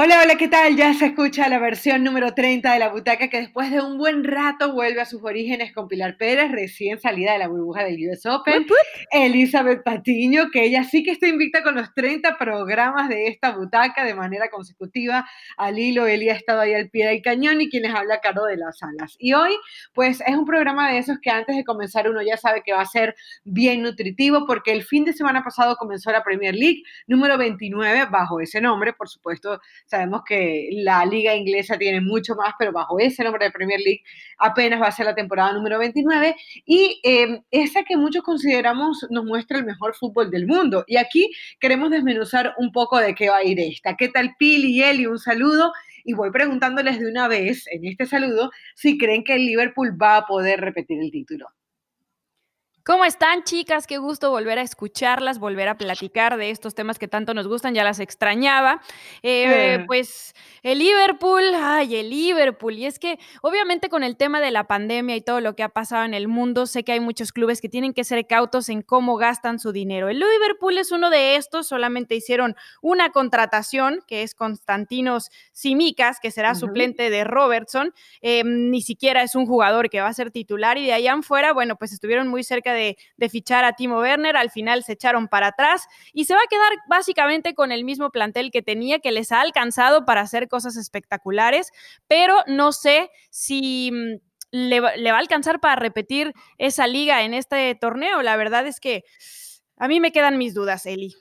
Hola, hola, ¿qué tal? Ya se escucha la versión número 30 de La Butaca que después de un buen rato vuelve a sus orígenes con Pilar Pérez, recién salida de la burbuja del US Open. Elizabeth Patiño, que ella sí que está invicta con los 30 programas de esta butaca de manera consecutiva. Al hilo, Eli ha estado ahí al pie del cañón y quienes habla Caro de las Alas. Y hoy, pues es un programa de esos que antes de comenzar uno ya sabe que va a ser bien nutritivo porque el fin de semana pasado comenzó la Premier League número 29 bajo ese nombre, por supuesto Sabemos que la liga inglesa tiene mucho más, pero bajo ese nombre de Premier League apenas va a ser la temporada número 29 y em, esa que muchos consideramos nos muestra el mejor fútbol del mundo. Y aquí queremos desmenuzar un poco de qué va a ir esta. ¿Qué tal Pili y Eli? Un saludo y voy preguntándoles de una vez en este saludo si creen que el Liverpool va a poder repetir el título. ¿Cómo están, chicas? Qué gusto volver a escucharlas, volver a platicar de estos temas que tanto nos gustan, ya las extrañaba. Eh. Pues el Liverpool, ay, el Liverpool. Y es que, obviamente, con el tema de la pandemia y todo lo que ha pasado en el mundo, sé que hay muchos clubes que tienen que ser cautos en cómo gastan su dinero. El Liverpool es uno de estos, solamente hicieron una contratación, que es Constantinos Simicas, que será suplente de Robertson. Eh, ni siquiera es un jugador que va a ser titular, y de allá en fuera, bueno, pues estuvieron muy cerca de de, fichar a Timo Werner, al final se echaron para atrás y se va a quedar básicamente con el mismo plantel que tenía, que les ha alcanzado para hacer cosas espectaculares, pero no sé si mm, le, le va a alcanzar para repetir esa liga en este torneo. La verdad es que a mí me quedan mis dudas, Eli.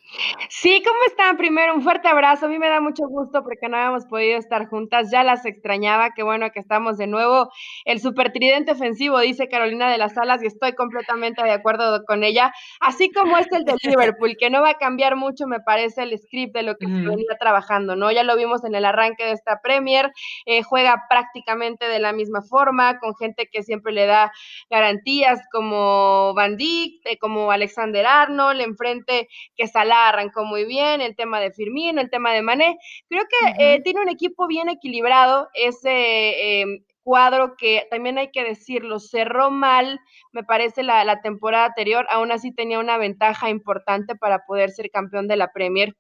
Sí, ¿cómo están? Primero, un fuerte abrazo. A mí me da mucho gusto porque no habíamos podido estar juntas. Ya las extrañaba. Qué bueno que estamos de nuevo. El super tridente ofensivo, dice Carolina de las Alas, y estoy completamente de acuerdo con ella. Así como es el de Liverpool, que no va a cambiar mucho, me parece, el script de lo que se venía trabajando, ¿no? Ya lo vimos en el arranque de esta Premier. Eh, juega prácticamente de la misma forma, con gente que siempre le da garantías, como Van Dijk, eh, como Alexander Arnold le enfrente que Salah arrancó muy bien, el tema de Firmino, el tema de Mané. Creo que eh, tiene un equipo bien equilibrado, ese em, cuadro que también hay que decirlo, cerró mal, me parece, la, la temporada anterior, aún así tenía una ventaja importante para poder ser campeón de la Premier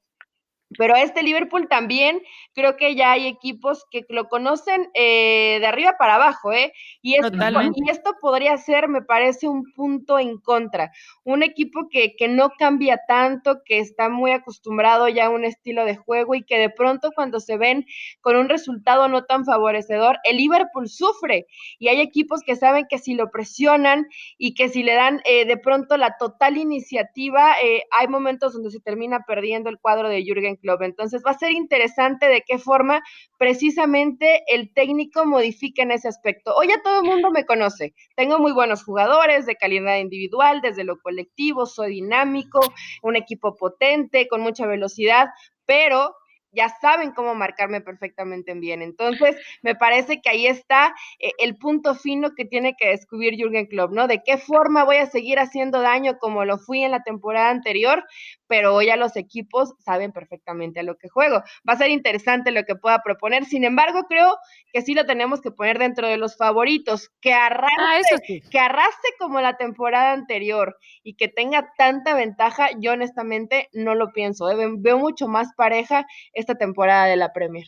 pero este Liverpool también creo que ya hay equipos que lo conocen eh, de arriba para abajo, ¿eh? Y esto, y esto, podría ser, me parece, un punto en contra. Un equipo que, que no cambia tanto, que está muy acostumbrado ya a un estilo de juego y que de pronto cuando se ven con un resultado no tan favorecedor, el Liverpool sufre. Y hay equipos que saben que si lo presionan y que si le dan eh, de pronto la total iniciativa, eh, hay momentos donde se termina perdiendo el cuadro de Jürgen Club. Entonces va a ser interesante de qué forma precisamente el técnico modifica en ese aspecto. Hoy ya todo el mundo me conoce. Tengo muy buenos jugadores de calidad individual, desde lo colectivo, soy dinámico, un equipo potente, con mucha velocidad, pero ya saben cómo marcarme perfectamente bien. Entonces, me parece que ahí está eh, el punto fino que tiene que descubrir Jürgen Klopp, ¿no? De qué forma voy a seguir haciendo daño como lo fui en la temporada anterior, pero hoy a los equipos saben perfectamente a lo que juego. Va a ser interesante lo que pueda proponer. Sin embargo, creo que sí lo tenemos que poner dentro de los favoritos, que ah, arrastre, que arrastre como la temporada anterior y que tenga tanta ventaja, yo honestamente no lo pienso. ¿eh? Veo mucho más pareja esta temporada de la Premier.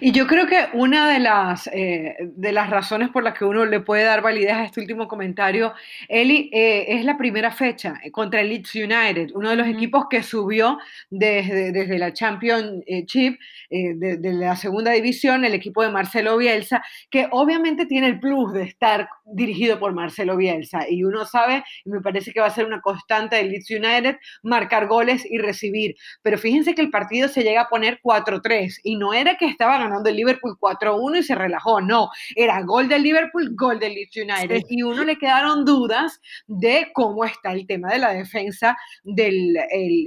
Y yo creo que una de las, eh, de las razones por las que uno le puede dar validez a este último comentario, Eli, eh, es la primera fecha eh, contra el Leeds United, uno de los equipos que subió desde, desde la Championship, de, de, la segunda división, el equipo de Marcelo Bielsa, que obviamente tiene el plus de estar dirigido por Marcelo Bielsa. Y uno sabe, y me parece que va a ser una constante del Leeds United, marcar goles y recibir. Pero fíjense que el partido se llega a poner 4-3 y no era que estaba ganando el Liverpool 4-1 y se relajó. No, era gol del Liverpool, gol del Leeds United. Y uno le quedaron dudas de cómo está el tema de la defensa del,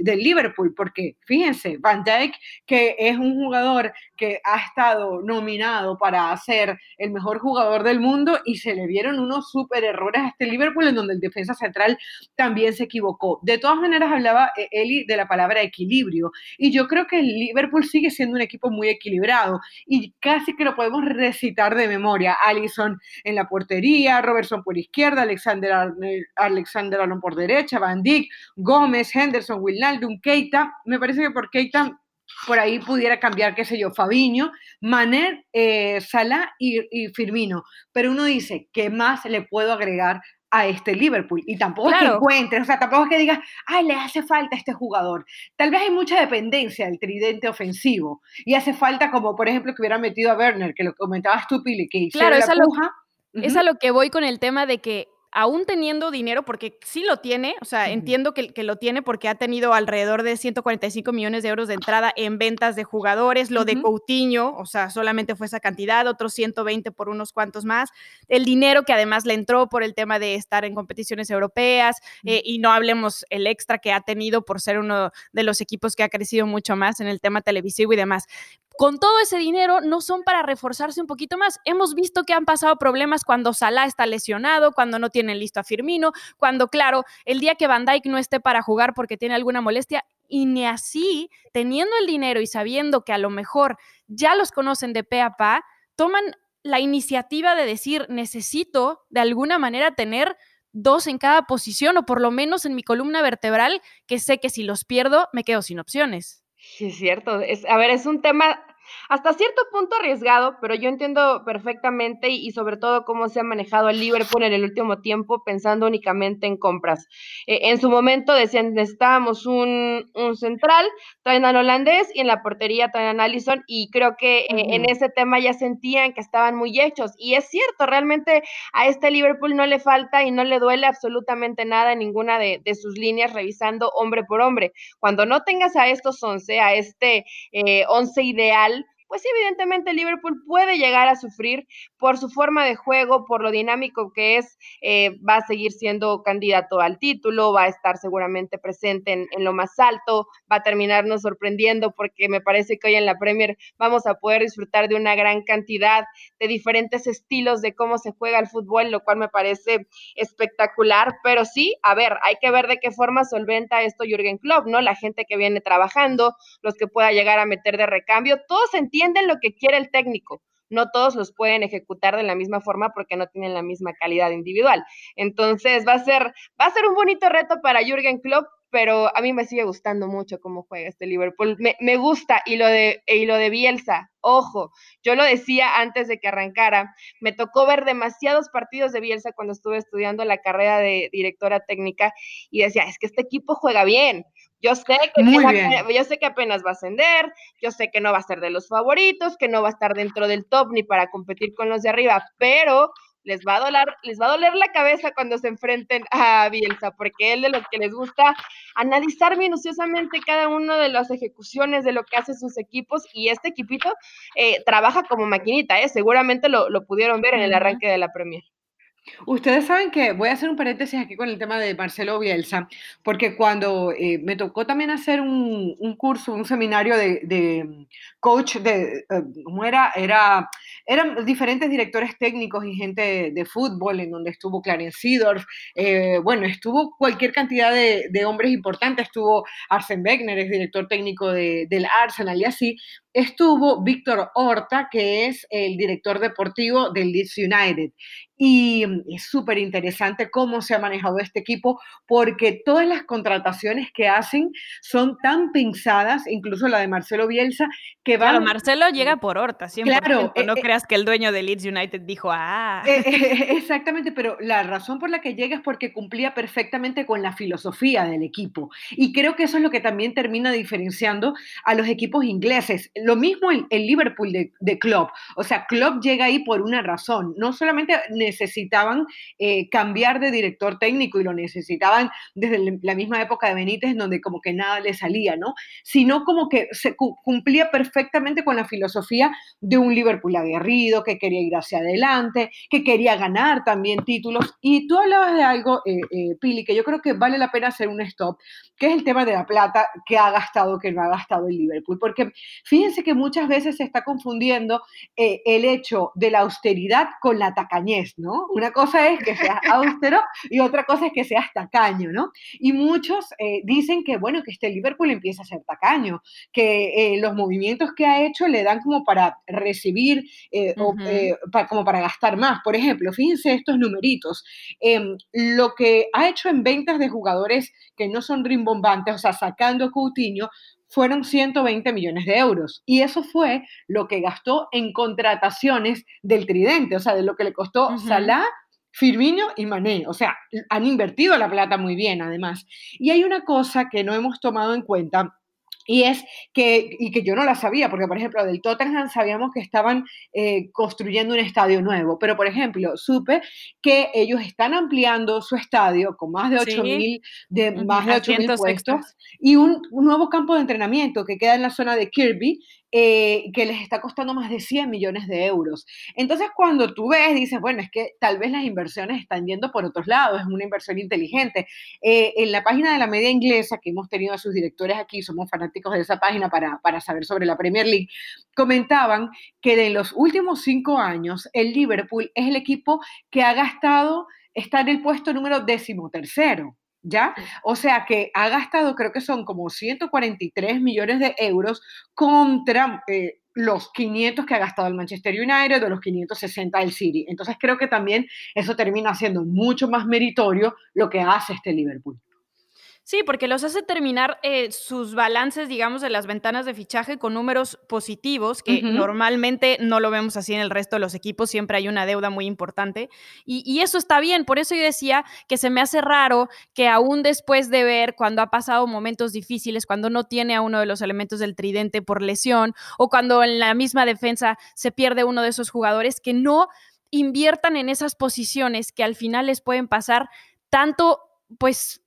del Liverpool, porque fíjense, Van Dijk, que es un jugador que ha estado nominado para ser el mejor jugador del mundo y se le vieron unos súper errores a este Liverpool en donde el defensa central también se equivocó. De todas maneras, hablaba eh, Eli de la palabra equilibrio y yo creo que el Liverpool sigue siendo un equipo muy equilibrado y casi que lo podemos recitar de memoria. Allison en la portería, Robertson por izquierda, Alexander, Alexander por derecha, Van Dijk, Gómez, Henderson, Wijnaldum, Keita. Me parece que por Keita por ahí pudiera cambiar, qué sé yo, Fabiño, Maner, eh, Salah y, y Firmino. Pero uno dice, ¿qué más le puedo agregar a este Liverpool. Y tampoco es que encuentres, o sea, tampoco es que digas, ay, le hace falta a este jugador. Tal vez hay mucha dependencia del tridente ofensivo y hace falta, como por ejemplo, que hubiera metido a Werner, que lo comentabas tú, Pili, que hiciera claro, la puja. Es a lo que voy con el tema de que aún teniendo dinero, porque sí lo tiene, o sea, entiendo que, lo tiene porque ha tenido alrededor de 145 millones de euros de entrada en ventas de jugadores, lo de Coutinho, o sea, solamente fue esa cantidad, otros 120 por unos cuantos más, el dinero que además le entró por el tema de estar en competiciones europeas, eh, y no hablemos el extra que ha tenido por ser uno de los equipos que ha crecido mucho más en el tema televisivo y demás con todo ese dinero no son para reforzarse un poquito más. Hemos visto que han pasado problemas cuando Salah está lesionado, cuando no tienen listo a Firmino, cuando, claro, el día que Van Dijk no esté para jugar porque tiene alguna molestia, y ni así, teniendo el dinero y sabiendo que a lo mejor ya los conocen de pe a pa, toman la iniciativa de decir, necesito de alguna manera tener dos en cada posición o por lo menos en mi columna vertebral, que sé que si los pierdo me quedo sin opciones. Sí, es cierto. A ver, es un tema hasta cierto punto arriesgado, pero yo entiendo perfectamente y, sobre todo cómo se ha manejado el Liverpool en el último tiempo pensando únicamente en compras. Eh, en su momento decían, necesitábamos un, un, central, traen al holandés y en la portería traen a Allison y creo que eh, en ese tema ya sentían que estaban muy hechos. Y es cierto, realmente a este Liverpool no le falta y no le duele absolutamente nada en ninguna de, de sus líneas revisando hombre por hombre. Cuando no tengas a estos 11, a este eh, 11 ideal, pues evidentemente Liverpool puede llegar a sufrir por su forma de juego, por lo dinámico que es, eh, va a seguir siendo candidato al título, va a estar seguramente presente en, lo más alto, va a terminarnos sorprendiendo porque me parece que hoy en la Premier vamos a poder disfrutar de una gran cantidad de diferentes estilos de cómo se juega el fútbol, lo cual me parece espectacular, pero sí, a ver, hay que ver de qué forma solventa esto Jürgen Klopp, ¿no? La gente que viene trabajando, los que pueda llegar a meter de recambio, todos entienden entienden lo que quiere el técnico. No todos los pueden ejecutar de la misma forma porque no tienen la misma calidad individual. Entonces va a ser, va a ser un bonito reto para Jürgen Klopp, pero a mí me sigue gustando mucho cómo juega este Liverpool. Me, me, gusta y lo, de, y lo de Bielsa, ojo, yo lo decía antes de que arrancara, me tocó ver demasiados partidos de Bielsa cuando estuve estudiando la carrera de directora técnica y decía, es que este equipo juega bien, yo sé, que yo sé que apenas va a ascender, yo sé que no va a ser de los favoritos, que no va a estar dentro del top ni para competir con los de arriba, pero les va a doler, les va a doler la cabeza cuando se enfrenten a Bielsa, porque él de los que les gusta analizar minuciosamente cada una de las ejecuciones de lo que hacen sus equipos, y este equipito eh, trabaja como maquinita, ¿eh? seguramente lo, lo pudieron ver en el arranque de la Premier. Ustedes saben que voy a hacer un paréntesis aquí con el tema de Marcelo Bielsa, porque cuando eh, me tocó también hacer un, curso, un seminario de coach, de, uh, ¿cómo era? era? Eran diferentes directores técnicos y gente de, fútbol, en donde estuvo Clarence Seedorf, eh, bueno, estuvo cualquier cantidad de, de, hombres importantes, estuvo Arsen Wegener, es director técnico del Arsenal y así, estuvo Víctor Horta, que es el director deportivo del Leeds United. Y es súper interesante cómo se ha manejado este equipo, porque todas las contrataciones que hacen son tan pensadas, incluso la de Marcelo Bielsa, que van... Claro, Marcelo llega por Horta, siempre. Claro. no eh, creas que el dueño del Leeds United dijo, ah. Eh, eh, exactamente, pero la razón por la que llega es porque cumplía perfectamente con la filosofía del equipo. Y creo que eso es lo que también termina diferenciando a los equipos ingleses lo mismo el, el Liverpool de, de, Klopp. O sea, Klopp llega ahí por una razón. No solamente necesitaban eh, cambiar de director técnico y lo necesitaban desde la misma época de Benítez, en donde como que nada le salía, ¿no? Sino como que se cumplía perfectamente con la filosofía de un Liverpool aguerrido, que quería ir hacia adelante, que quería ganar también títulos. Y tú hablabas de algo, eh, eh, Pili, que yo creo que vale la pena hacer un stop, que es el tema de la plata que ha gastado, que no ha gastado el Liverpool. Porque fíjense fíjense que muchas veces se está confundiendo eh, el hecho de la austeridad con la tacañez, ¿no? Una cosa es que seas austero y otra cosa es que seas tacaño, ¿no? Y muchos eh, dicen que, bueno, que este Liverpool empieza a ser tacaño, que eh, los movimientos que ha hecho le dan como para recibir eh, o eh, como para gastar más. Por ejemplo, fíjense estos numeritos. Em, lo que ha hecho en ventas de jugadores que no son rimbombantes, o sea, sacando Coutinho, fueron 120 millones de euros. Y eso fue lo que gastó en contrataciones del tridente, o sea, de lo que le costó Salah, Firmino y Mané. O sea, han invertido la plata muy bien, además. Y hay una cosa que no hemos tomado en cuenta y es que, y que yo no la sabía, porque por ejemplo del Tottenham sabíamos que estaban eh, construyendo un estadio nuevo, pero por ejemplo supe que ellos están ampliando su estadio con más de 8.000 de, más de puestos y un, un, nuevo campo de entrenamiento que queda en la zona de Kirby, eh, que les está costando más de 100 millones de euros. Entonces, cuando tú ves, dices, bueno, es que tal vez las inversiones están yendo por otros lados, es una inversión inteligente. Eh, en la página de la media inglesa, que hemos tenido a sus directores aquí, somos fanáticos de esa página para, para saber sobre la Premier League, comentaban que de los últimos cinco años, el Liverpool es el equipo que ha gastado, está en el puesto número decimotercero. ¿Ya? O sea que ha gastado, creo que son como 143 millones de euros contra eh, los 500 que ha gastado el Manchester United o los 560 del City. Entonces creo que también eso termina siendo mucho más meritorio lo que hace este Liverpool. Sí, porque los hace terminar eh, sus balances, digamos, de las ventanas de fichaje con números positivos, que normalmente no lo vemos así en el resto de los equipos, siempre hay una deuda muy importante. Y, eso está bien, por eso yo decía que se me hace raro que aún después de ver cuando ha pasado momentos difíciles, cuando no tiene a uno de los elementos del tridente por lesión, o cuando en la misma defensa se pierde uno de esos jugadores, que no inviertan en esas posiciones que al final les pueden pasar tanto, pues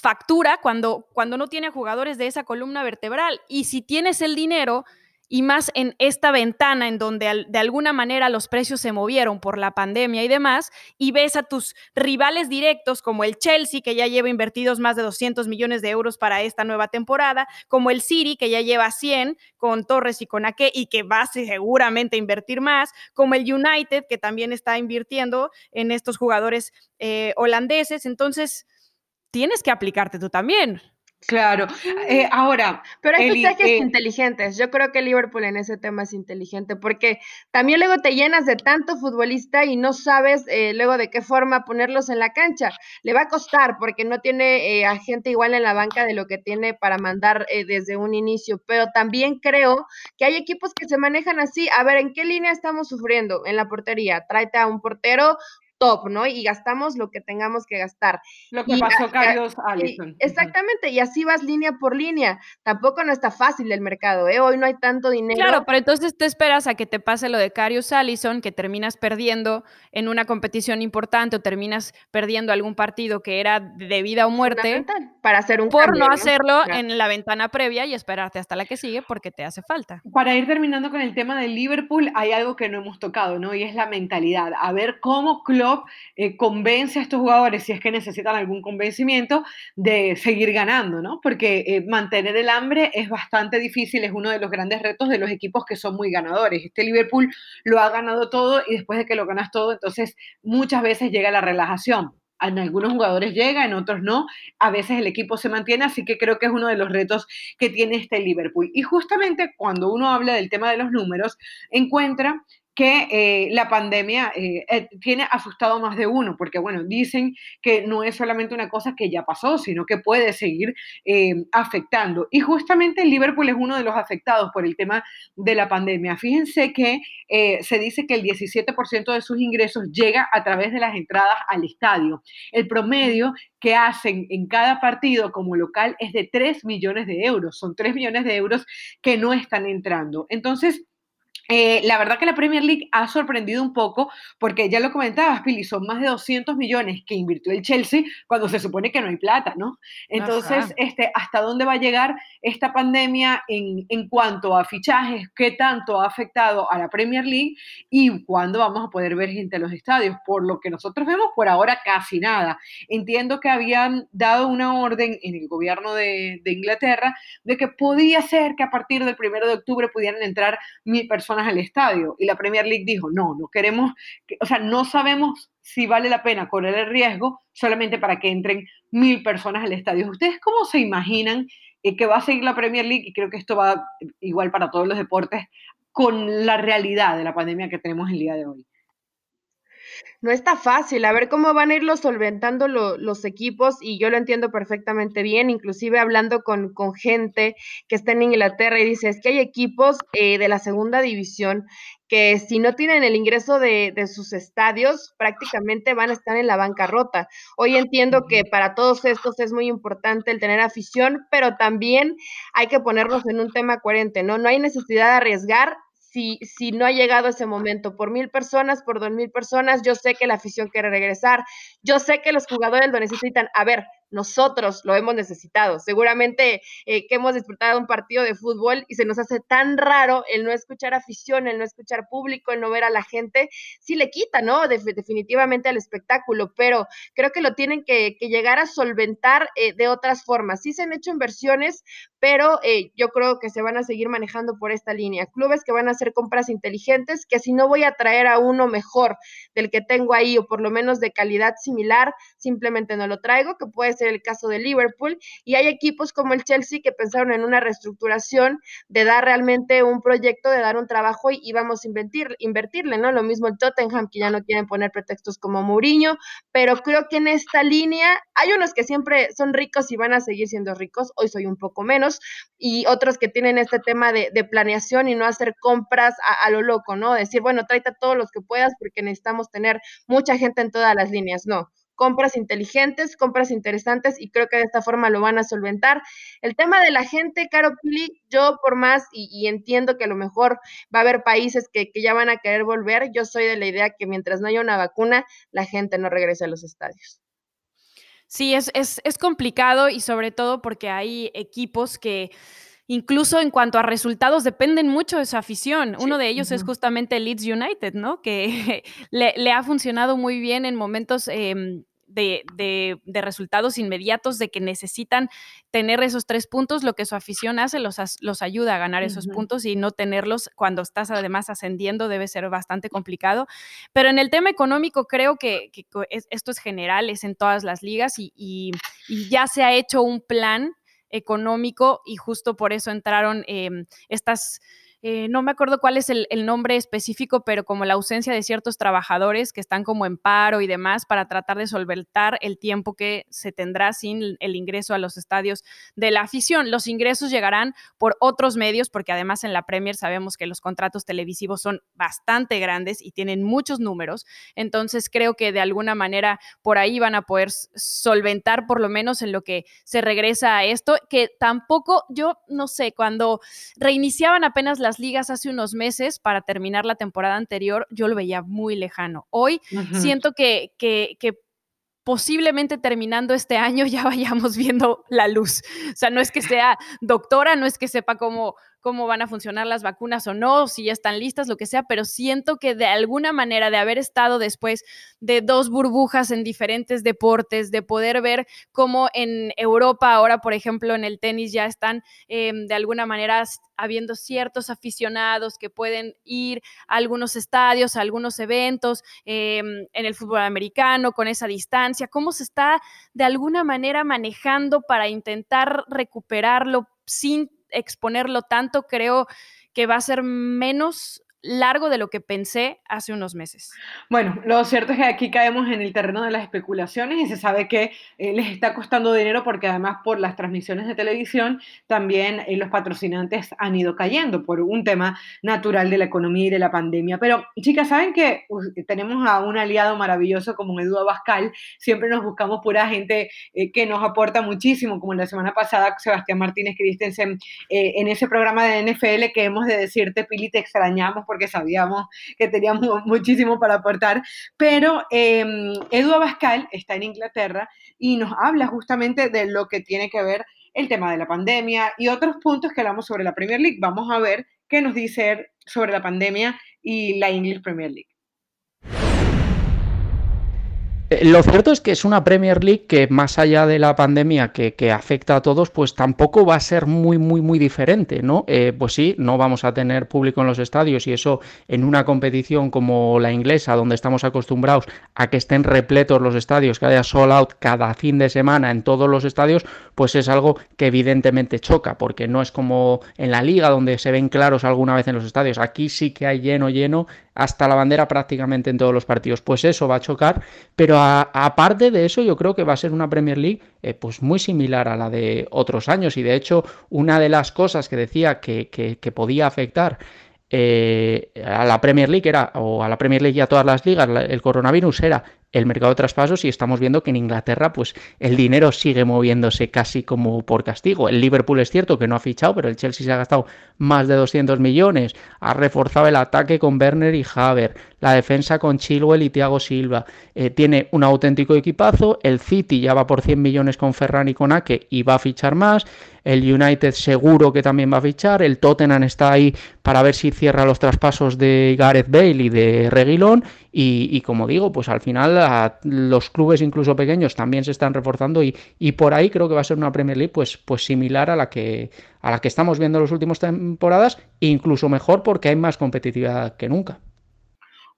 factura cuando, cuando no tiene jugadores de esa columna vertebral. Y si tienes el dinero, y más en esta ventana en donde de alguna manera los precios se movieron por la pandemia y demás, y ves a tus rivales directos como el Chelsea, que ya lleva invertidos más de 200 millones de euros para esta nueva temporada, como el City, que ya lleva 100 con Torres y con Ake y que va seguramente a invertir más, como el United, que también está invirtiendo en estos jugadores eh, holandeses. Entonces, tienes que aplicarte tú también. Claro. Eh, ahora. Pero hay fichajes eh, inteligentes. Yo creo que Liverpool en ese tema es inteligente porque también luego te llenas de tanto futbolista y no sabes eh, luego de qué forma ponerlos en la cancha. Le va a costar porque no tiene a gente igual en la banca de lo que tiene para mandar desde un inicio. Pero también creo que hay equipos que se manejan así. A ver, ¿en qué línea estamos sufriendo? En la portería. Tráete a un portero top, ¿no? Y gastamos lo que tengamos que gastar. Lo que pasó Carlos Allison. Exactamente, y así vas línea por línea. Tampoco no está fácil el mercado, ¿eh? Hoy no hay tanto dinero. Claro, pero entonces te esperas a que te pase lo de Carius Allison, que terminas perdiendo en una competición importante o terminas perdiendo algún partido que era de vida o muerte. Para hacer un Por no hacerlo en la ventana previa y esperarte hasta la que sigue porque te hace falta. Para ir terminando con el tema del Liverpool, hay algo que no hemos tocado, ¿no? Y es la mentalidad. A ver cómo eh, convence a estos jugadores, si es que necesitan algún convencimiento, de seguir ganando, ¿no? Porque eh, mantener el hambre es bastante difícil, es uno de los grandes retos de los equipos que son muy ganadores. Este Liverpool lo ha ganado todo y después de que lo ganas todo, entonces muchas veces llega la relajación. En algunos jugadores llega, en otros no. A veces el equipo se mantiene, así que creo que es uno de los retos que tiene este Liverpool. Y justamente cuando uno habla del tema de los números, encuentra que eh, la pandemia eh, eh, tiene asustado más de uno, porque bueno, dicen que no es solamente una cosa que ya pasó, sino que puede seguir afectando. Y justamente Liverpool es uno de los afectados por el tema de la pandemia. Fíjense que se dice que el 17% de sus ingresos llega a través de las entradas al estadio. El promedio que hacen en cada partido como local es de 3 millones de euros. Son 3 millones de euros que no están entrando. Entonces, eh, la verdad que la Premier League ha sorprendido un poco porque ya lo comentabas, Pili, son más de 200 millones que invirtió el Chelsea cuando se supone que no hay plata, ¿no? Entonces, este, ¿hasta dónde va a llegar esta pandemia en, en, cuanto a fichajes? ¿Qué tanto ha afectado a la Premier League? ¿Y cuándo vamos a poder ver gente en los estadios? Por lo que nosotros vemos, por ahora casi nada. Entiendo que habían dado una orden en el gobierno de, de Inglaterra de que podía ser que a partir del primero de octubre pudieran entrar mil personas al estadio. Y la Premier League dijo, no, no queremos, o sea, no sabemos si vale la pena correr el riesgo solamente para que entren mil personas al estadio. ¿Ustedes cómo se imaginan eh, que va a seguir la Premier League y creo que esto va igual para todos los deportes con la realidad de la pandemia que tenemos el día de hoy no está fácil. A ver cómo van a irlo solventando los equipos y yo lo entiendo perfectamente bien, inclusive hablando con, con gente que está en Inglaterra y dice, es que hay equipos eh, de la segunda división que si no tienen el ingreso de, de, sus estadios, prácticamente van a estar en la bancarrota. Hoy entiendo que para todos estos es muy importante el tener afición, pero también hay que ponernos en un tema coherente, ¿no? No hay necesidad de arriesgar si, no ha llegado ese momento. Por mil personas, por dos mil personas, yo sé que la afición quiere regresar, yo sé que los jugadores lo necesitan. A ver, nosotros lo hemos necesitado. Seguramente eh, que hemos disfrutado un partido de fútbol y se nos hace tan raro el no escuchar afición, el no escuchar público, el no ver a la gente, sí le quita, ¿no? definitivamente al espectáculo, pero creo que lo tienen que, llegar a solventar eh, de otras formas. Sí se han hecho inversiones, pero eh, yo creo que se van a seguir manejando por esta línea. Clubes que van a hacer compras inteligentes, que si no voy a traer a uno mejor del que tengo ahí o por lo menos de calidad similar, simplemente no lo traigo, que puede ser el caso de Liverpool, y hay equipos como el Chelsea que pensaron en una reestructuración de dar realmente un proyecto, de dar un trabajo y, vamos a invertir, invertirle, ¿no? Lo mismo el Tottenham, que ya no quieren poner pretextos como Mourinho, pero creo que en esta línea hay unos que siempre son ricos y van a seguir siendo ricos, hoy soy un poco menos, y otros que tienen este tema de, planeación y no hacer compras a, lo loco, ¿no? Decir, bueno, tráete a todos los que puedas porque necesitamos tener mucha gente en todas las líneas, no compras inteligentes, compras interesantes y creo que de esta forma lo van a solventar. El tema de la gente, Caro Pili, yo por más y, entiendo que a lo mejor va a haber países que, ya van a querer volver, yo soy de la idea que mientras no haya una vacuna, la gente no regrese a los estadios. Sí, es, es, es complicado y sobre todo porque hay equipos que incluso en cuanto a resultados, dependen mucho de su afición. Uno de ellos es justamente Leeds United, ¿no? Que le, ha funcionado muy bien en momentos em, de, resultados inmediatos, de que necesitan tener esos tres puntos, lo que su afición hace los, los ayuda a ganar esos puntos y no tenerlos cuando estás además ascendiendo debe ser bastante complicado. Pero en el tema económico creo que, esto es general, es en todas las ligas y ya se ha hecho un plan económico y justo por eso entraron em, estas eh, no me acuerdo cuál es el, nombre específico, pero como la ausencia de ciertos trabajadores que están como en paro y demás para tratar de solventar el tiempo que se tendrá sin el ingreso a los estadios de la afición. Los ingresos llegarán por otros medios, porque además en la Premier sabemos que los contratos televisivos son bastante grandes y tienen muchos números. Entonces creo que de alguna manera por ahí van a poder solventar por lo menos en lo que se regresa a esto, que tampoco yo no sé, cuando reiniciaban apenas las ligas hace unos meses para terminar la temporada anterior, yo lo veía muy lejano. Hoy siento que, que, que posiblemente terminando este año ya vayamos viendo la luz. O sea, no es que sea doctora, no es que sepa cómo, cómo van a funcionar las vacunas o no, si ya están listas, lo que sea, pero siento que de alguna manera de haber estado después de dos burbujas en diferentes deportes, de poder ver cómo en Europa ahora, por ejemplo, en el tenis ya están em, de alguna manera habiendo ciertos aficionados que pueden ir a algunos estadios, a algunos eventos, em, en el fútbol americano, con esa distancia, cómo se está de alguna manera manejando para intentar recuperarlo sin exponerlo tanto, creo que va a ser menos largo de lo que pensé hace unos meses. Bueno, lo cierto es que aquí caemos en el terreno de las especulaciones y se sabe que eh, les está costando dinero porque además por las transmisiones de televisión también eh, los patrocinantes han ido cayendo por un tema natural de la economía y de la pandemia. Pero chicas, saben que tenemos a un aliado maravilloso como Eduardo Bascal, siempre nos buscamos pura gente eh, que nos aporta muchísimo, como la semana pasada Sebastián Martínez Christensen en ese programa de NFL que hemos de decirte, Pili, te extrañamos porque sabíamos que teníamos muchísimo para aportar, pero eh, Edu Abascal está en Inglaterra y nos habla justamente de lo que tiene que ver el tema de la pandemia y otros puntos que hablamos sobre la Premier League. Vamos a ver qué nos dice sobre la pandemia y la English Premier League. Eh, lo cierto es que es una Premier League que más allá de la pandemia que, afecta a todos, pues tampoco va a ser muy, muy, muy diferente, ¿no? Eh, pues sí, no vamos a tener público en los estadios y eso en una competición como la inglesa, donde estamos acostumbrados a que estén repletos los estadios, que haya sold out cada fin de semana en todos los estadios, pues es algo que evidentemente choca, porque no es como en la liga donde se ven claros alguna vez en los estadios. Aquí sí que hay lleno, lleno, hasta la bandera prácticamente en todos los partidos. Pues eso va a chocar, pero aparte de eso yo creo que va a ser una Premier League eh, pues muy similar a la de otros años. Y de hecho una de las cosas que decía que, podía afectar eh, a la Premier League era, o a la Premier League y a todas las ligas, el coronavirus era el mercado de traspasos y estamos viendo que en Inglaterra pues el dinero sigue moviéndose casi como por castigo. El Liverpool es cierto que no ha fichado, pero el Chelsea se ha gastado más de 200 millones, ha reforzado el ataque con Werner y Haver, la defensa con Chilwell y Thiago Silva, eh, tiene un auténtico equipazo, el City ya va por 100 millones con Ferran y con Ake y va a fichar más, el United seguro que también va a fichar, el Tottenham está ahí para ver si cierra los traspasos de Gareth Bale y de Reguilón y, como digo, pues al final los clubes incluso pequeños también se están reforzando y, y, por ahí creo que va a ser una Premier League pues, pues similar a la que a la que estamos viendo en las últimas temporadas, incluso mejor porque hay más competitividad que nunca.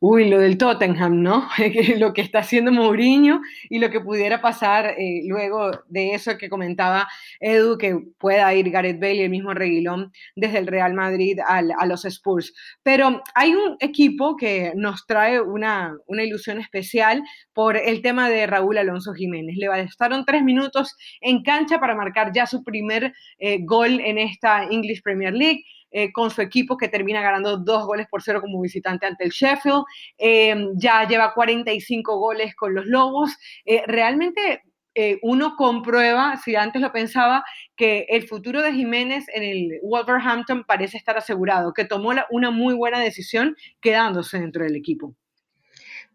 Uy, lo del Tottenham, ¿no? lo que está haciendo Mourinho y lo que pudiera pasar eh, luego de eso que comentaba Edu, que pueda ir Gareth Bale y el mismo Reguilón desde el Real Madrid a los Spurs. Pero hay un equipo que nos trae una, ilusión especial por el tema de Raúl Alonso Jiménez. Le bastaron tres minutos en cancha para marcar ya su primer eh, gol en esta English Premier League. Eh, con su equipo que termina ganando dos goles por cero como visitante ante el Sheffield. Eh, ya lleva 45 goles con los Lobos. Eh, realmente uno comprueba, si antes lo pensaba, que el futuro de Jiménez en el Wolverhampton parece estar asegurado, que tomó una muy buena decisión quedándose dentro del equipo.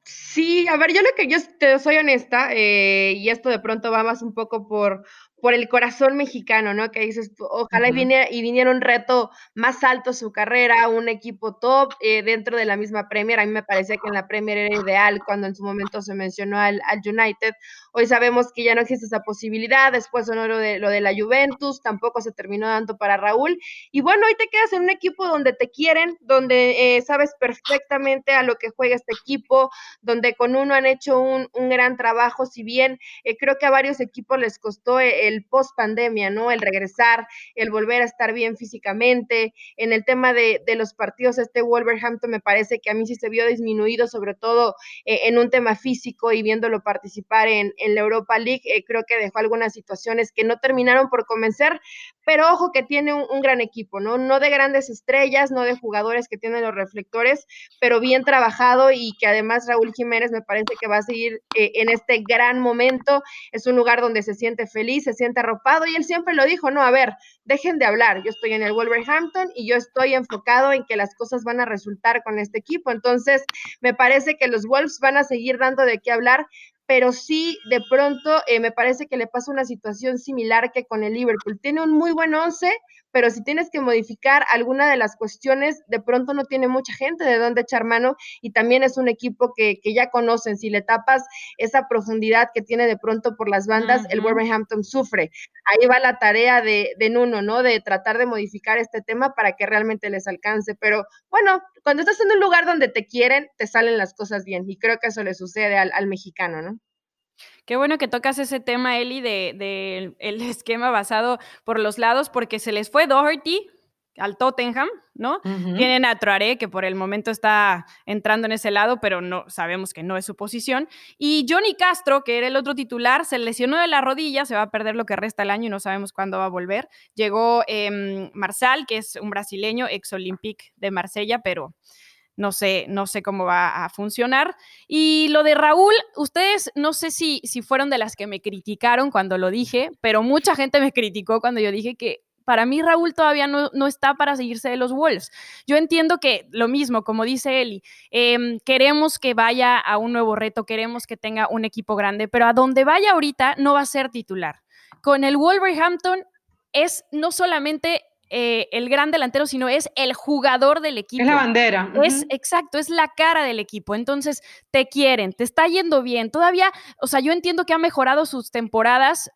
Sí, a ver, yo lo que yo te soy honesta, y esto de pronto va más un poco por, por el corazón mexicano, ¿no? Que dices, ojalá y, viniera, y viniera un reto más alto su carrera, un equipo top eh, dentro de la misma Premier. A mí me parecía que en la Premier era ideal cuando en su momento se mencionó al, al United. Hoy sabemos que ya no existe esa posibilidad, después sonó lo de, lo de la Juventus, tampoco se terminó dando para Raúl. Y bueno, hoy te quedas en un equipo donde te quieren, donde eh, sabes perfectamente a lo que juega este equipo, donde con uno han hecho un, un gran trabajo, si bien eh, creo que a varios equipos les costó el el post pandemia, ¿no? El regresar, el volver a estar bien físicamente. En el tema de, los partidos, este Wolverhampton me parece que a mí sí se vio disminuido, sobre todo eh, en un tema físico y viéndolo participar en, la Europa League, eh, creo que dejó algunas situaciones que no terminaron por convencer, pero ojo que tiene un, gran equipo, ¿no? No de grandes estrellas, no de jugadores que tienen los reflectores, pero bien trabajado y que además Raúl Jiménez me parece que va a seguir eh, en este gran momento. Es un lugar donde se siente feliz, se arropado y él siempre lo dijo, no, a ver, dejen de hablar, yo estoy en el Wolverhampton y yo estoy enfocado en que las cosas van a resultar con este equipo. Entonces, me parece que los Wolves van a seguir dando de qué hablar, pero sí de pronto eh, me parece que le pasa una situación similar que con el Liverpool. Tiene un muy buen once, pero si tienes que modificar alguna de las cuestiones, de pronto no tiene mucha gente de dónde echar mano y también es un equipo que, ya conocen. Si le tapas esa profundidad que tiene de pronto por las bandas, el Wolverhampton sufre. Ahí va la tarea de, de Nuno, ¿no? De tratar de modificar este tema para que realmente les alcance. Pero bueno, cuando estás en un lugar donde te quieren, te salen las cosas bien y creo que eso le sucede al, al mexicano, ¿no? Qué bueno que tocas ese tema, Eli, del de, el esquema basado por los lados, porque se les fue Doherty al Tottenham, ¿no? Tienen a Troaré, que por el momento está entrando en ese lado, pero no sabemos que no es su posición. Y Johnny Castro, que era el otro titular, se lesionó de la rodilla, se va a perder lo que resta el año y no sabemos cuándo va a volver. Llegó eh, Marsal, que es un brasileño, ex Olympique de Marsella, pero no sé, no sé cómo va a funcionar. Y lo de Raúl, ustedes no sé si, si fueron de las que me criticaron cuando lo dije, pero mucha gente me criticó cuando yo dije que para mí Raúl todavía no, está para seguirse de los Wolves. Yo entiendo que lo mismo, como dice Eli, em, queremos que vaya a un nuevo reto, queremos que tenga un equipo grande, pero a donde vaya ahorita no va a ser titular. Con el Wolverhampton es no solamente eh, el gran delantero, sino es el jugador del equipo. Es la bandera. Es exacto, es la cara del equipo. Entonces, te quieren, te está yendo bien. Todavía, o sea, yo entiendo que ha mejorado sus temporadas.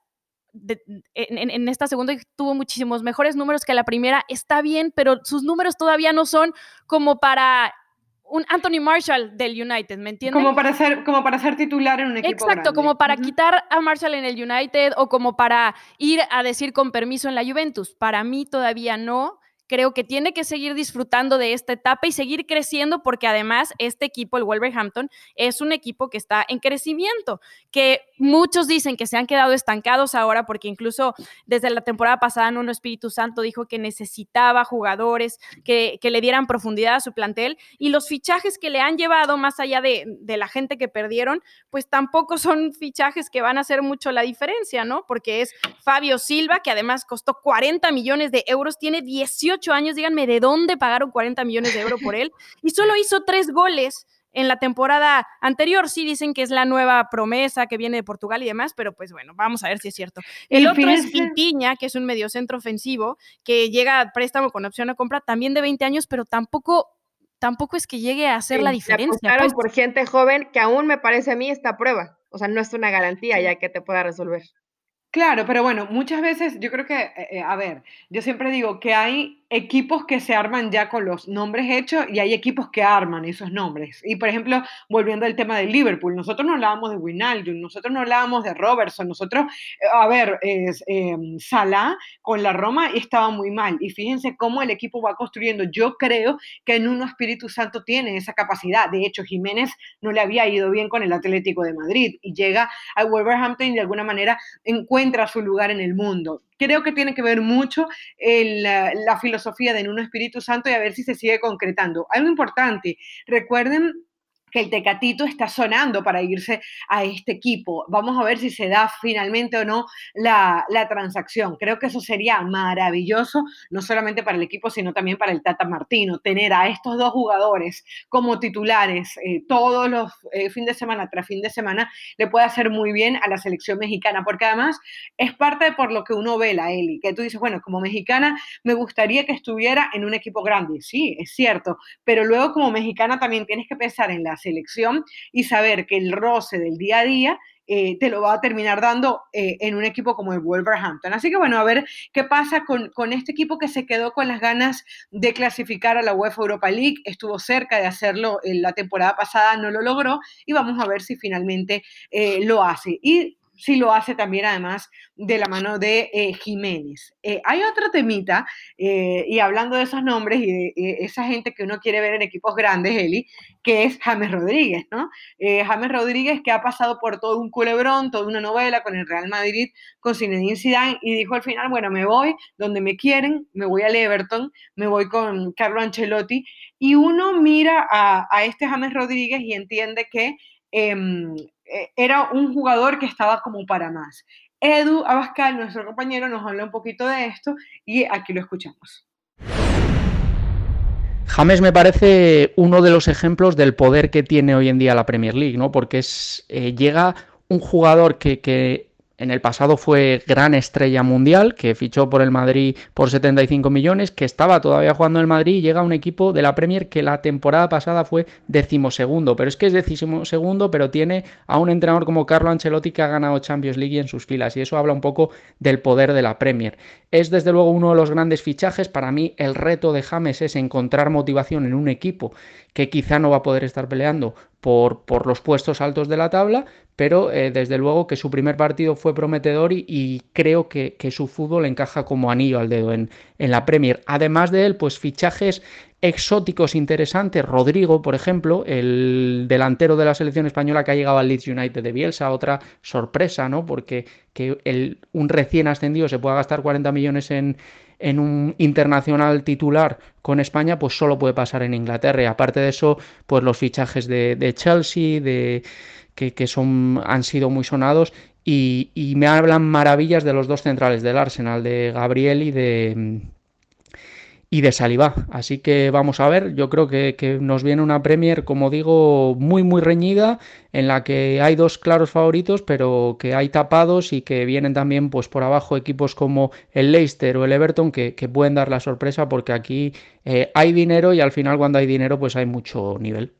en, en, esta segunda tuvo muchísimos mejores números que la primera, está bien, pero sus números todavía no son como para un Anthony Marshall del United, ¿me entiendes? Como para ser, como para ser titular en un equipo. Exacto, como para quitar a Marshall en el United o como para ir a decir con permiso en la Juventus. Para mí todavía no creo que tiene que seguir disfrutando de esta etapa y seguir creciendo porque además este equipo, el Wolverhampton, es un equipo que está en crecimiento, que muchos dicen que se han quedado estancados ahora porque incluso desde la temporada pasada Nuno Espíritu Santo dijo que necesitaba jugadores que, le dieran profundidad a su plantel y los fichajes que le han llevado más allá de, de la gente que perdieron, pues tampoco son fichajes que van a hacer mucho la diferencia, ¿no? Porque es Fabio Silva, que además costó 40 millones de euros, tiene 18 años, díganme de dónde pagaron 40 millones de euros por él, y solo hizo tres goles en la temporada anterior. Sí dicen que es la nueva promesa que viene de Portugal y demás, pero pues bueno, vamos a ver si es cierto. El otro es Pintiña, que es un mediocentro ofensivo, que llega a préstamo con opción a compra también de 20 años, pero tampoco tampoco es que llegue a hacer la diferencia. Pues. por gente joven que aún me parece a mí esta prueba. O sea, no es una garantía ya que te pueda resolver. Claro, pero bueno, muchas veces yo creo que, eh, eh, a ver, yo siempre digo que hay equipos que se arman ya con los nombres hechos y hay equipos que arman esos nombres. Y por ejemplo, volviendo al tema del Liverpool, nosotros no hablábamos de Wijnaldum, nosotros no hablábamos de Robertson, nosotros, eh, a ver, es, em, Salah con la Roma estaba muy mal. Y fíjense cómo el equipo va construyendo. Yo creo que en uno Espíritu Santo tiene esa capacidad. De hecho, Jiménez no le había ido bien con el Atlético de Madrid y llega a Wolverhampton y de alguna manera encuentra su lugar en el mundo creo que tiene que ver mucho el, la filosofía de Nuno Espíritu Santo y a ver si se sigue concretando. Algo importante, recuerden que el Tecatito está sonando para irse a este equipo. Vamos a ver si se da finalmente o no la, transacción. Creo que eso sería maravilloso, no solamente para el equipo, sino también para el Tata Martino, tener a estos dos jugadores como titulares eh, todos los eh, de semana tras fin de semana, le puede hacer muy bien a la selección mexicana, porque además es parte por lo que uno ve la Eli, que tú dices, bueno, como mexicana me gustaría que estuviera en un equipo grande. Sí, es cierto, pero luego como mexicana también tienes que pensar en la selección y saber que el roce del día a día eh, te lo va a terminar dando eh, en un equipo como el Wolverhampton. Así que bueno, a ver qué pasa con, con, este equipo que se quedó con las ganas de clasificar a la UEFA Europa League. Estuvo cerca de hacerlo en la temporada pasada, no lo logró y vamos a ver si finalmente eh, lo hace. Y si lo hace también además de la mano de eh, Jiménez. Eh, hay otra temita, eh, y hablando de esos nombres y de esa gente que uno quiere ver en equipos grandes, Eli, que es James Rodríguez, ¿no? James Rodríguez que ha pasado por todo un culebrón, toda una novela con el Real Madrid, con Zinedine Zidane, y dijo al final, bueno, me voy donde me quieren, me voy al Everton, me voy con Carlo Ancelotti, y uno mira a, a este James Rodríguez y entiende que em, era un jugador que estaba como para más. Edu Abascal, nuestro compañero, nos habla un poquito de esto y aquí lo escuchamos. James me parece uno de los ejemplos del poder que tiene hoy en día la Premier League, ¿no? Porque es, eh, llega un jugador que, que en el pasado fue gran estrella mundial, que fichó por el Madrid por 75 millones, que estaba todavía jugando en el Madrid y llega a un equipo de la Premier que la temporada pasada fue decimosegundo. Pero es que es decimosegundo, pero tiene a un entrenador como Carlo Ancelotti que ha ganado Champions League en sus filas. Y eso habla un poco del poder de la Premier. Es desde luego uno de los grandes fichajes. Para mí el reto de James es encontrar motivación en un equipo que quizá no va a poder estar peleando por, los puestos altos de la tabla, pero eh, desde luego que su primer partido fue prometedor y, creo que, su fútbol encaja como anillo al dedo en, la Premier. Además de él, pues fichajes exóticos interesantes. Rodrigo, por ejemplo, el delantero de la selección española que ha llegado al Leeds United de Bielsa, otra sorpresa, ¿no? Porque que un recién ascendido se pueda gastar 40 millones en, en un internacional titular con España, pues solo puede pasar en Inglaterra. Y aparte de eso, pues los fichajes de, Chelsea, de que, son, han sido muy sonados y, me hablan maravillas de los dos centrales del Arsenal, de Gabriel y de, y de Saliba. Así que vamos a ver, yo creo que, que, nos viene una Premier, como digo, muy muy reñida, en la que hay dos claros favoritos, pero que hay tapados y que vienen también pues por abajo equipos como el Leicester o el Everton que, que pueden dar la sorpresa porque aquí eh, hay dinero y al final cuando hay dinero pues hay mucho nivel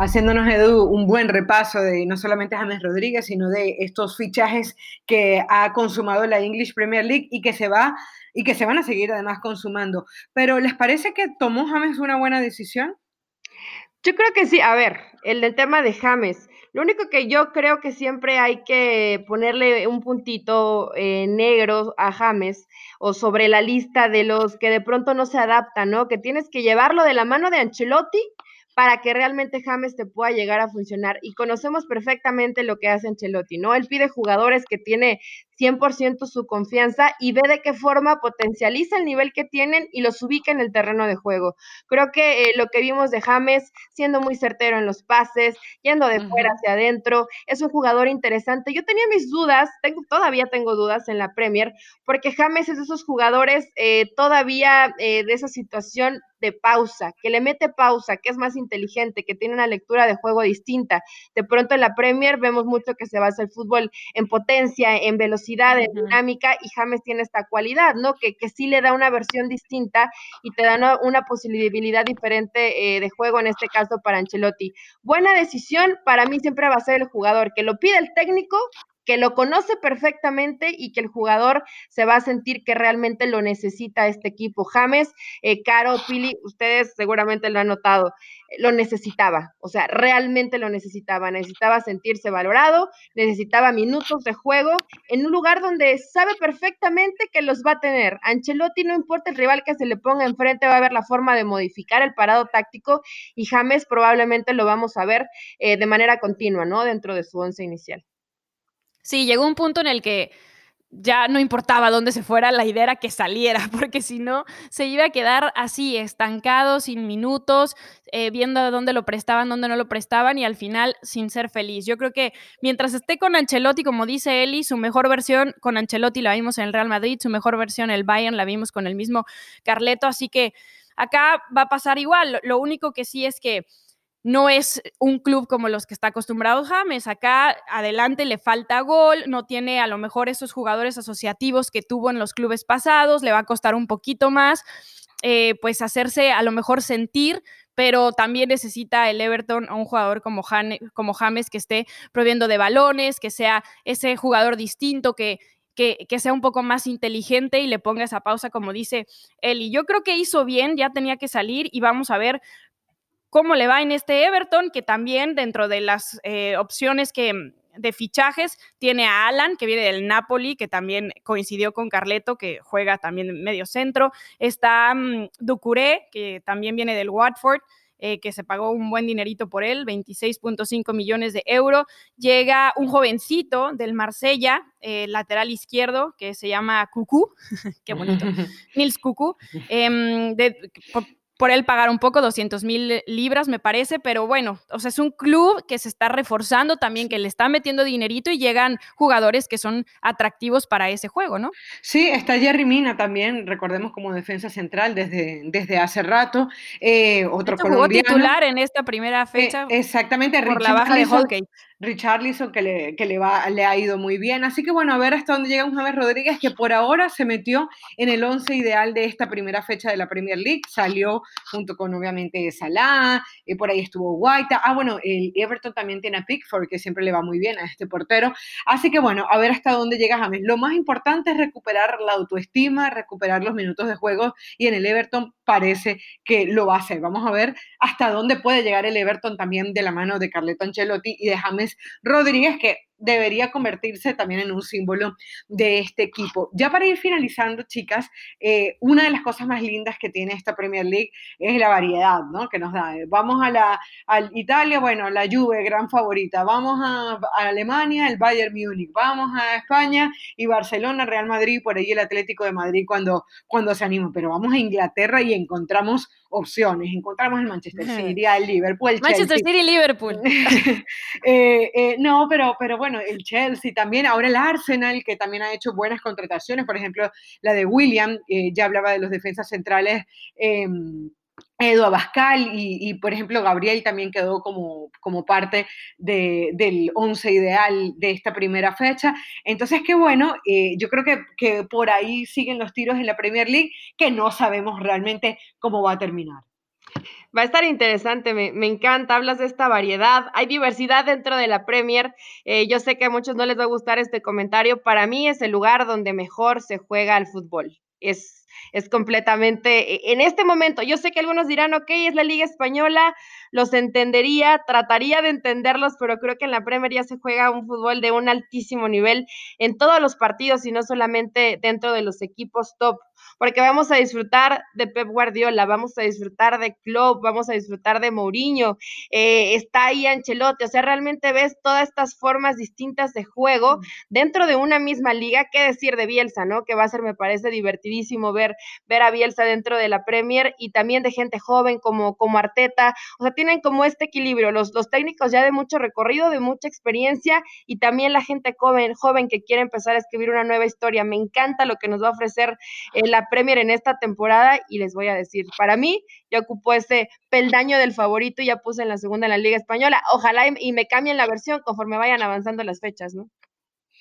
haciéndonos, Edu, un buen repaso de no solamente James Rodríguez, sino de estos fichajes que ha consumado la English Premier League y que se va y que se van a seguir además consumando. Pero ¿les parece que tomó James una buena decisión? Yo creo que sí. A ver, el del tema de James. Lo único que yo creo que siempre hay que ponerle un puntito eh, negro a James o sobre la lista de los que de pronto no se adaptan, ¿no? Que tienes que llevarlo de la mano de Ancelotti para que realmente James te pueda llegar a funcionar. Y conocemos perfectamente lo que hace Ancelotti, ¿no? Él pide jugadores que tiene 100% su confianza y ve de qué forma potencializa el nivel que tienen y los ubica en el terreno de juego. Creo que eh, lo que vimos de James, siendo muy certero en los pases, yendo de fuera hacia adentro, es un jugador interesante. Yo tenía mis dudas, tengo, todavía tengo dudas en la Premier, porque James es de esos jugadores eh, todavía eh, de esa situación de pausa, que le mete pausa, que es más inteligente, que tiene una lectura de juego distinta. De pronto en la Premier vemos mucho que se basa el fútbol en potencia, en velocidad, en dinámica, y James tiene esta cualidad, ¿no? Que, que sí le da una versión distinta y te da una, posibilidad diferente eh, de juego, en este caso para Ancelotti. Buena decisión, para mí siempre va a ser el jugador, que lo pide el técnico, que lo conoce perfectamente y que el jugador se va a sentir que realmente lo necesita este equipo. James, eh, Caro, Pili, ustedes seguramente lo han notado, lo necesitaba, o sea, realmente lo necesitaba, necesitaba sentirse valorado, necesitaba minutos de juego en un lugar donde sabe perfectamente que los va a tener. Ancelotti, no importa el rival que se le ponga enfrente, va a ver la forma de modificar el parado táctico y James probablemente lo vamos a ver eh, de manera continua, ¿no? Dentro de su once inicial. Sí, llegó un punto en el que ya no importaba dónde se fuera, la idea era que saliera, porque si no, se iba a quedar así, estancado, sin minutos, eh, viendo dónde lo prestaban, dónde no lo prestaban y al final sin ser feliz. Yo creo que mientras esté con Ancelotti, como dice Eli, su mejor versión con Ancelotti la vimos en el Real Madrid, su mejor versión el Bayern la vimos con el mismo Carleto, así que acá va a pasar igual. Lo único que sí es que no es un club como los que está acostumbrado James. Acá adelante le falta gol, no tiene a lo mejor esos jugadores asociativos que tuvo en los clubes pasados, le va a costar un poquito más, eh, pues hacerse a lo mejor sentir, pero también necesita el Everton a un jugador como, James que esté proviendo de balones, que sea ese jugador distinto que que, que, sea un poco más inteligente y le ponga esa pausa, como dice. Y yo creo que hizo bien, ya tenía que salir y vamos a ver cómo le va en este Everton, que también dentro de las eh, opciones que mm, de fichajes tiene a Alan, que viene del Napoli, que también coincidió con Carleto, que juega también en medio centro. Está um, Ducuré, que también viene del Watford. Eh, que se pagó un buen dinerito por él, 26.5 millones de euros. Llega un jovencito del Marsella, eh, lateral izquierdo, que se llama Cucú, qué bonito, Nils Cucú, em, por él pagar un poco, 200 mil libras me parece, pero bueno, o sea, es un club que se está reforzando también, que le está metiendo dinerito y llegan jugadores que son atractivos para ese juego, ¿no? Sí, está Jerry Mina también, recordemos como defensa central desde, desde hace rato, eh, otro colombiano. Jugó titular en esta primera eh, fecha. exactamente, por la baja de Holgate. Richarlison, que, le, que le, va, le ha ido muy bien. Así que bueno, a ver hasta dónde llega un James Rodríguez, que por ahora se metió en el once ideal de esta primera fecha de la Premier League. Salió junto con obviamente Salah, y por ahí estuvo White. Ah, bueno, el Everton también tiene a Pickford, que siempre le va muy bien a este portero. Así que bueno, a ver hasta dónde llega James. Lo más importante es recuperar la autoestima, recuperar los minutos de juego, y en el Everton parece que lo va a hacer. Vamos a ver hasta dónde puede llegar el Everton también de la mano de Carleto Ancelotti y de James Rodríguez, que debería convertirse también en un símbolo de este equipo. Ya para ir finalizando, chicas, eh, una de las cosas más lindas que tiene esta Premier League es la variedad, ¿no? Que nos da. Vamos a la Italia, bueno, la Juve, gran favorita. Vamos a, Alemania, el Bayern Múnich. Vamos a España y Barcelona, Real Madrid, por ahí el Atlético de Madrid cuando, cuando se anima. Pero vamos a Inglaterra y encontramos opciones. Encontramos el Manchester City, el Liverpool, Manchester City y Liverpool. Eh, eh, no, pero, pero bueno, bueno, el Chelsea también, ahora el Arsenal, que también ha hecho buenas contrataciones, por ejemplo, la de William, eh, ya hablaba de los defensas centrales. Eh, Edu Abascal y, por ejemplo, Gabriel también quedó como, como parte del once ideal de esta primera fecha. Entonces, qué bueno, eh, yo creo que, que por ahí siguen los tiros en la Premier League, que no sabemos realmente cómo va a terminar. Va a estar interesante, me, encanta, hablas de esta variedad, hay diversidad dentro de la Premier, eh, yo sé que a muchos no les va a gustar este comentario, para mí es el lugar donde mejor se juega al fútbol, es es completamente, e, en este momento, yo sé que algunos dirán, ok, es la Liga Española, los entendería, trataría de entenderlos, pero creo que en la Premier ya se juega un fútbol de un altísimo nivel en todos los partidos y no solamente dentro de los equipos top porque vamos a disfrutar de Pep Guardiola, vamos a disfrutar de Klopp, vamos a disfrutar de Mourinho, eh, está ahí Ancelotti, o sea, realmente ves todas estas formas distintas de juego dentro de una misma liga, qué decir de Bielsa, ¿no? Que va a ser, me parece, divertidísimo ver, ver a Bielsa dentro de la Premier y también de gente joven como, como Arteta, o sea, tienen como este equilibrio, los, los técnicos ya de mucho recorrido, de mucha experiencia y también la gente joven, joven que quiere empezar a escribir una nueva historia. Me encanta lo que nos va a ofrecer el la Premier en esta temporada y les voy a decir, para mí ya ocupó ese peldaño del favorito y ya puse en la segunda en la Liga Española. Ojalá y, me cambien la versión conforme vayan avanzando las fechas, ¿no?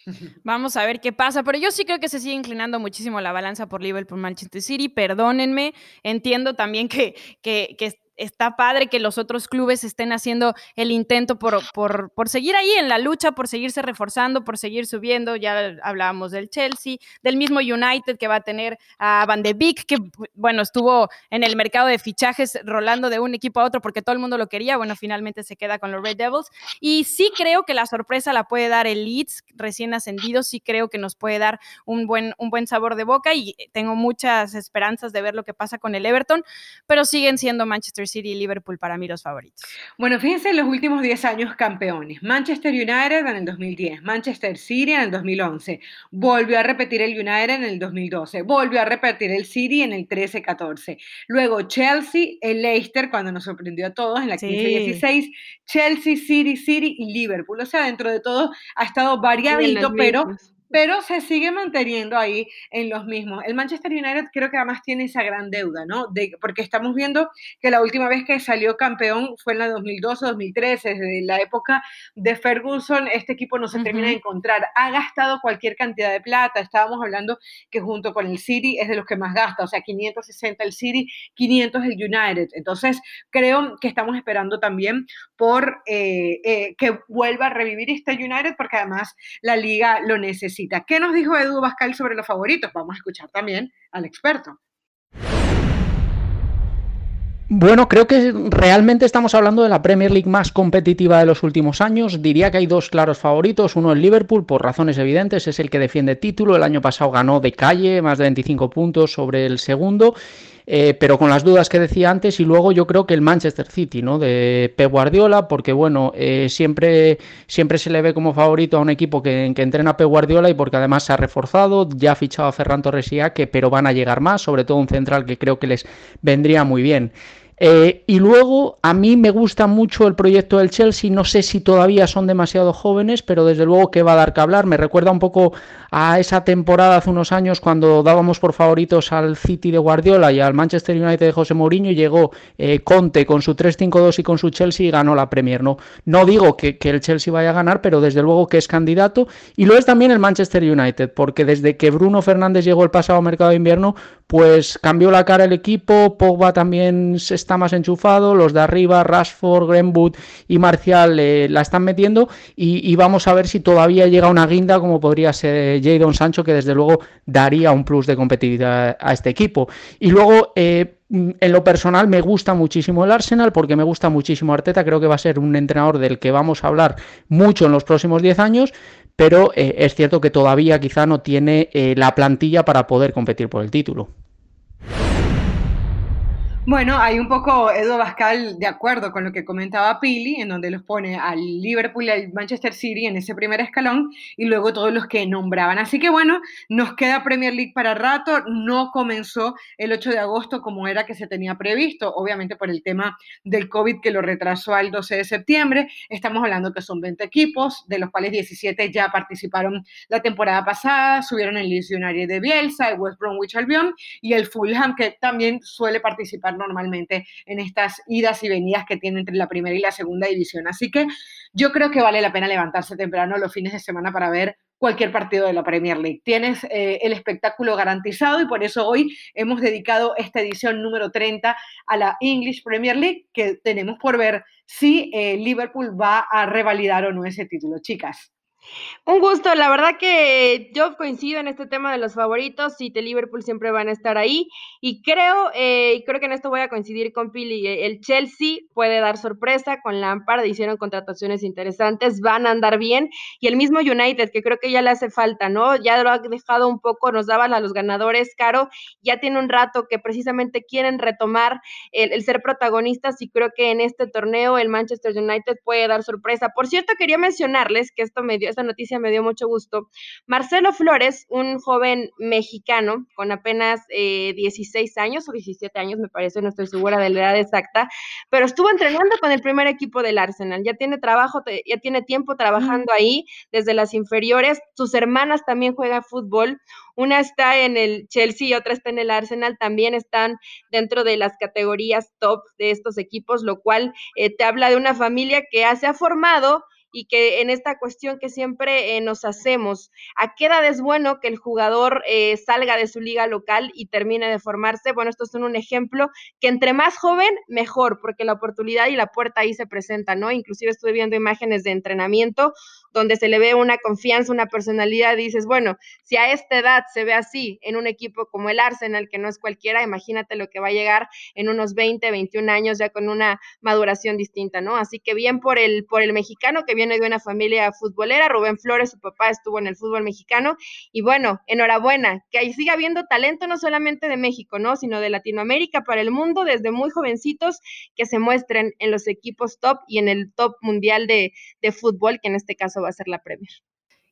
Vamos a ver qué pasa, pero yo sí creo que se sigue inclinando muchísimo la balanza por Liverpool Manchester City. Perdónenme, entiendo también que, que, que está padre que los otros clubes estén haciendo el intento por, por, por, seguir ahí en la lucha, por seguirse reforzando, por seguir subiendo. Ya hablábamos del Chelsea, del mismo United que va a tener a Van de Beek, que bueno, estuvo en el mercado de fichajes rolando de un equipo a otro porque todo el mundo lo quería. Bueno, finalmente se queda con los Red Devils. Y sí creo que la sorpresa la puede dar el Leeds, recién ascendido. Sí creo que nos puede dar un buen, un buen sabor de boca y tengo muchas esperanzas de ver lo que pasa con el Everton, pero siguen siendo Manchester City y Liverpool para mí los favoritos. Bueno, fíjense en los últimos 10 años campeones. Manchester United en el 2010, Manchester City en el 2011, volvió a repetir el United en el 2012, volvió a repetir el City en el 13-14. Luego Chelsea, el Leicester cuando nos sorprendió a todos en la 15-16, Chelsea, City, City y Liverpool. O sea, dentro de todo ha estado variadito, pero pero se sigue manteniendo ahí en los mismos. El Manchester United creo que además tiene esa gran deuda, ¿no? De, porque estamos viendo que la última vez que salió campeón fue en la 2012-2013, desde la época de Ferguson, este equipo no se termina de encontrar. Ha gastado cualquier cantidad de plata, estábamos hablando que junto con el City es de los que más gasta, o sea, 560 el City, 500 el United. Entonces, creo que estamos esperando también por eh, eh, que vuelva a revivir este United, porque además la liga lo necesita ¿Qué nos dijo Edu Bascal sobre los favoritos? Vamos a escuchar también al experto. Bueno, creo que realmente estamos hablando de la Premier League más competitiva de los últimos años. Diría que hay dos claros favoritos. Uno el Liverpool, por razones evidentes, es el que defiende título. El año pasado ganó de calle, más de 25 puntos sobre el segundo. Eh, pero con las dudas que decía antes y luego yo creo que el Manchester City, ¿no? De Pep Guardiola, porque bueno, eh, siempre, siempre se le ve como favorito a un equipo que, que entrena a Pep Guardiola y porque además se ha reforzado, ya ha fichado a Ferran Torres y pero van a llegar más, sobre todo un central que creo que les vendría muy bien. Eh, y luego, a mí me gusta mucho el proyecto del Chelsea, no sé si todavía son demasiado jóvenes, pero desde luego que va a dar que hablar. Me recuerda un poco a esa temporada hace unos años cuando dábamos por favoritos al City de Guardiola y al Manchester United de José Mourinho, llegó eh, Conte con su 3-5-2 y con su Chelsea y ganó la Premier. No, no digo que, que el Chelsea vaya a ganar, pero desde luego que es candidato. Y lo es también el Manchester United, porque desde que Bruno Fernández llegó el pasado mercado de invierno, pues cambió la cara el equipo, Pogba también está más enchufado, los de arriba, Rashford, Greenwood y Marcial eh, la están metiendo y, vamos a ver si todavía llega una guinda como podría ser Jadon Sancho, que desde luego daría un plus de competitividad a este equipo. Y luego... Eh, en lo personal me gusta muchísimo el Arsenal porque me gusta muchísimo Arteta, creo que va a ser un entrenador del que vamos a hablar mucho en los próximos 10 años, pero eh, es cierto que todavía quizá no tiene la plantilla para poder competir por el título. Bueno, hay un poco Edu Bascal de acuerdo con lo que comentaba Pili, en donde los pone al Liverpool y al Manchester City en ese primer escalón y luego todos los que nombraban. Así que bueno, nos queda Premier League para rato. No comenzó el 8 de agosto como era que se tenía previsto, obviamente por el tema del COVID que lo retrasó al 12 de septiembre. Estamos hablando que son 20 equipos, de los cuales 17 ya participaron la temporada pasada, subieron el Leeds de Bielsa, el West Bromwich Albion y el Fulham que también suele participar normalmente en estas idas y venidas que tiene entre la primera y la segunda división. Así que yo creo que vale la pena levantarse temprano los fines de semana para ver cualquier partido de la Premier League. Tienes eh, el espectáculo garantizado y por eso hoy hemos dedicado esta edición número 30 a la English Premier League, que tenemos por ver si eh, Liverpool va a revalidar o no ese título. Chicas. Un gusto, la verdad que yo coincido en este tema de los favoritos, y de Liverpool siempre van a estar ahí y creo, eh, creo que en esto voy a coincidir con Pili, eh, el Chelsea puede dar sorpresa con Lampard, hicieron contrataciones interesantes, van a andar bien y el mismo United que creo que ya le hace falta, ¿no? Ya lo ha dejado un poco, nos daban a los ganadores, Caro, ya tiene un rato que precisamente quieren retomar el, el ser protagonistas y creo que en este torneo el Manchester United puede dar sorpresa. Por cierto, quería mencionarles que esto me dio noticia me dio mucho gusto. Marcelo Flores, un joven mexicano con apenas 16 eh, años o 17 años, me parece, no estoy segura de la edad exacta, pero estuvo entrenando con el primer equipo del Arsenal. Ya tiene trabajo, ya tiene tiempo trabajando ahí desde las inferiores. Sus hermanas también juegan fútbol. Una está en el Chelsea y otra está en el Arsenal. También están dentro de las categorías top de estos equipos, lo cual eh, te habla de una familia que se ha formado y que en esta cuestión que siempre eh, nos hacemos, ¿a qué edad es bueno que el jugador eh, salga de su liga local y termine de formarse? Bueno, estos son un ejemplo que entre más joven, mejor, porque la oportunidad y la puerta ahí se presenta, ¿no? Inclusive estuve viendo imágenes de entrenamiento donde se le ve una confianza, una personalidad, y dices, bueno, si a esta edad se ve así en un equipo como el Arsenal, que no es cualquiera, imagínate lo que va a llegar en unos 20, 21 años ya con una maduración distinta, ¿no? Así que bien por el, por el mexicano que viene de una familia futbolera. Rubén Flores, su papá, estuvo en el fútbol mexicano. Y bueno, enhorabuena, que siga habiendo talento no solamente de México, ¿no? Sino de Latinoamérica para el mundo, desde muy jovencitos, que se muestren en los equipos top y en el top mundial de, de fútbol, que en este caso va a ser la Premier.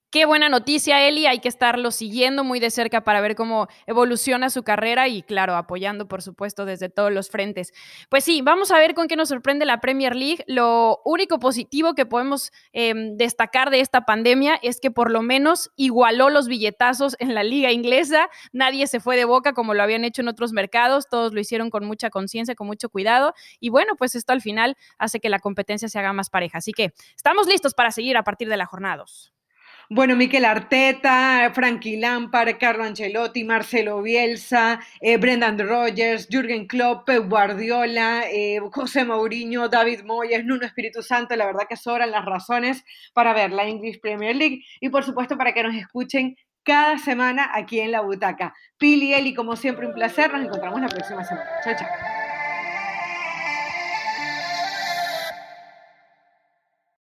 Qué buena noticia, Eli. Hay que estarlo siguiendo muy de cerca para ver cómo evoluciona su carrera y, claro, apoyando, por supuesto, desde todos los frentes. Pues sí, vamos a ver con qué nos sorprende la Premier League. Lo único positivo que podemos em, destacar de esta pandemia es que por lo menos igualó los billetazos en la liga inglesa. Nadie se fue de boca como lo habían hecho en otros mercados. Todos lo hicieron con mucha conciencia, con mucho cuidado. Y bueno, pues esto al final hace que la competencia se haga más pareja. Así que estamos listos para seguir a partir de la jornada 2. Bueno, Miquel Arteta, Frankie Lampard, Carlo Ancelotti, Marcelo Bielsa, eh, Brendan Rogers, Jürgen Klopp, Guardiola, eh, José Mourinho, David Moyes, Nuno Espíritu Santo, la verdad que sobran las razones para ver la English Premier League y por supuesto para que nos escuchen cada semana aquí en la butaca. Pili, Eli, como siempre, un placer. Nos encontramos la próxima semana. Chao, chao.